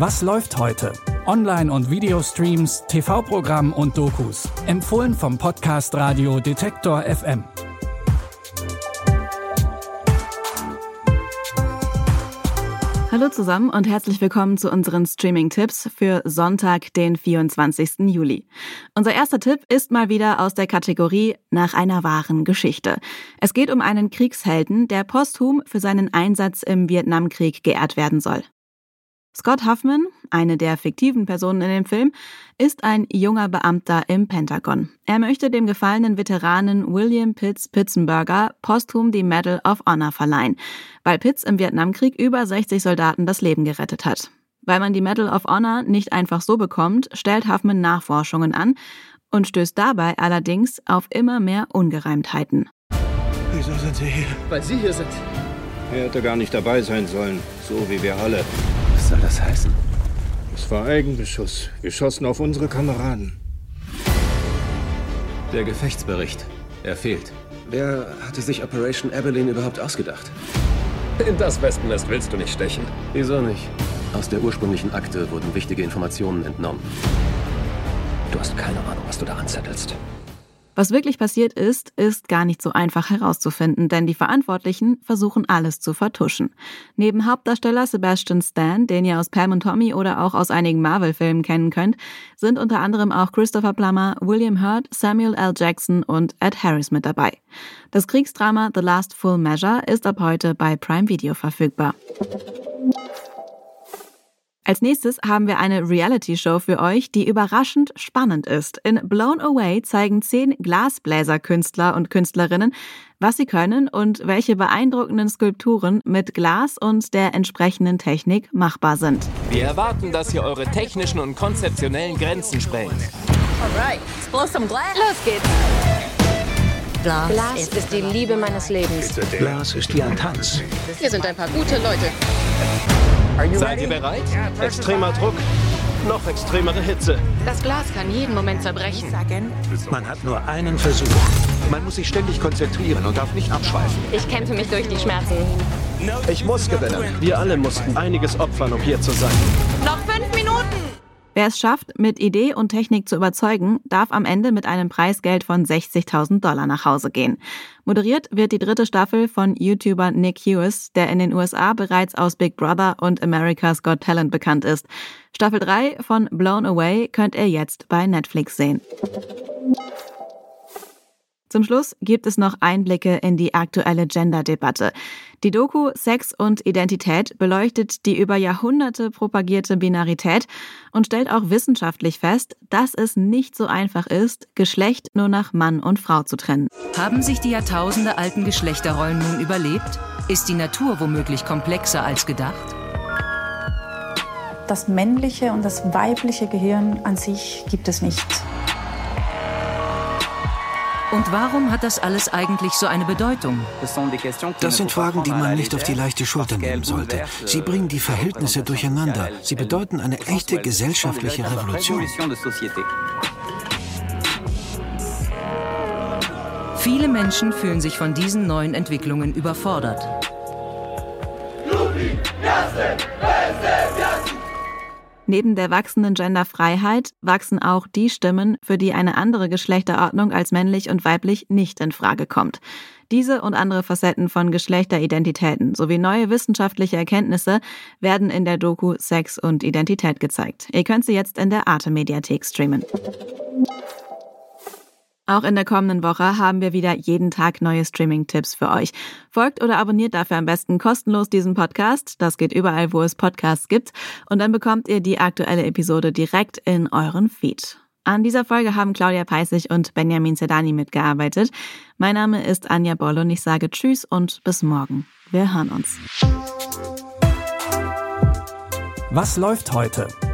Was läuft heute? Online- und Videostreams, TV-Programm und Dokus. Empfohlen vom Podcast Radio Detektor FM. Hallo zusammen und herzlich willkommen zu unseren Streaming-Tipps für Sonntag, den 24. Juli. Unser erster Tipp ist mal wieder aus der Kategorie nach einer wahren Geschichte. Es geht um einen Kriegshelden, der posthum für seinen Einsatz im Vietnamkrieg geehrt werden soll. Scott Huffman, eine der fiktiven Personen in dem Film, ist ein junger Beamter im Pentagon. Er möchte dem gefallenen Veteranen William Pitts Pitzenberger posthum die Medal of Honor verleihen, weil Pitts im Vietnamkrieg über 60 Soldaten das Leben gerettet hat. Weil man die Medal of Honor nicht einfach so bekommt, stellt Huffman Nachforschungen an und stößt dabei allerdings auf immer mehr Ungereimtheiten. Wieso sind Sie hier? Weil Sie hier sind. Er hätte gar nicht dabei sein sollen, so wie wir alle. Was soll das heißen? Es war Eigenbeschuss. Wir schossen auf unsere Kameraden. Der Gefechtsbericht. Er fehlt. Wer hatte sich Operation Abilene überhaupt ausgedacht? In das Wespennest willst du nicht stechen. Wieso nicht? Aus der ursprünglichen Akte wurden wichtige Informationen entnommen. Du hast keine Ahnung, was du da anzettelst. Was wirklich passiert ist, ist gar nicht so einfach herauszufinden, denn die Verantwortlichen versuchen alles zu vertuschen. Neben Hauptdarsteller Sebastian Stan, den ihr aus Pam und Tommy oder auch aus einigen Marvel-Filmen kennen könnt, sind unter anderem auch Christopher Plummer, William Hurt, Samuel L. Jackson und Ed Harris mit dabei. Das Kriegsdrama The Last Full Measure ist ab heute bei Prime Video verfügbar. Als nächstes haben wir eine Reality-Show für euch, die überraschend spannend ist. In Blown Away zeigen zehn Glasbläserkünstler und Künstlerinnen, was sie können und welche beeindruckenden Skulpturen mit Glas und der entsprechenden Technik machbar sind. Wir erwarten, dass ihr eure technischen und konzeptionellen Grenzen sprengt. Alright, blow some glass. Los geht's. Glas, Glas ist die Liebe meines Lebens. Glas ist wie ein Tanz. Wir sind ein paar gute Leute. Seid ihr bereit? Extremer Druck, noch extremere Hitze. Das Glas kann jeden Moment zerbrechen. Man hat nur einen Versuch. Man muss sich ständig konzentrieren und darf nicht abschweifen. Ich kämpfe mich durch die Schmerzen. Ich muss gewinnen. Wir alle mussten einiges opfern, um hier zu sein. Noch fünf Minuten! Wer es schafft, mit Idee und Technik zu überzeugen, darf am Ende mit einem Preisgeld von 60.000 Dollar nach Hause gehen. Moderiert wird die dritte Staffel von YouTuber Nick Hughes, der in den USA bereits aus Big Brother und America's Got Talent bekannt ist. Staffel 3 von Blown Away könnt ihr jetzt bei Netflix sehen. Zum Schluss gibt es noch Einblicke in die aktuelle Gender-Debatte. Die Doku Sex und Identität beleuchtet die über Jahrhunderte propagierte Binarität und stellt auch wissenschaftlich fest, dass es nicht so einfach ist, Geschlecht nur nach Mann und Frau zu trennen. Haben sich die Jahrtausende alten Geschlechterrollen nun überlebt? Ist die Natur womöglich komplexer als gedacht? Das männliche und das weibliche Gehirn an sich gibt es nicht. Und warum hat das alles eigentlich so eine Bedeutung? Das sind Fragen, die man nicht auf die leichte Schulter nehmen sollte. Sie bringen die Verhältnisse durcheinander. Sie bedeuten eine echte gesellschaftliche Revolution. Viele Menschen fühlen sich von diesen neuen Entwicklungen überfordert. Neben der wachsenden Genderfreiheit wachsen auch die Stimmen, für die eine andere Geschlechterordnung als männlich und weiblich nicht in Frage kommt. Diese und andere Facetten von Geschlechteridentitäten sowie neue wissenschaftliche Erkenntnisse werden in der Doku Sex und Identität gezeigt. Ihr könnt sie jetzt in der Arte Mediathek streamen. Auch in der kommenden Woche haben wir wieder jeden Tag neue Streaming-Tipps für euch. Folgt oder abonniert dafür am besten kostenlos diesen Podcast. Das geht überall, wo es Podcasts gibt. Und dann bekommt ihr die aktuelle Episode direkt in euren Feed. An dieser Folge haben Claudia Peissig und Benjamin Sedani mitgearbeitet. Mein Name ist Anja Boll und ich sage Tschüss und bis morgen. Wir hören uns. Was läuft heute?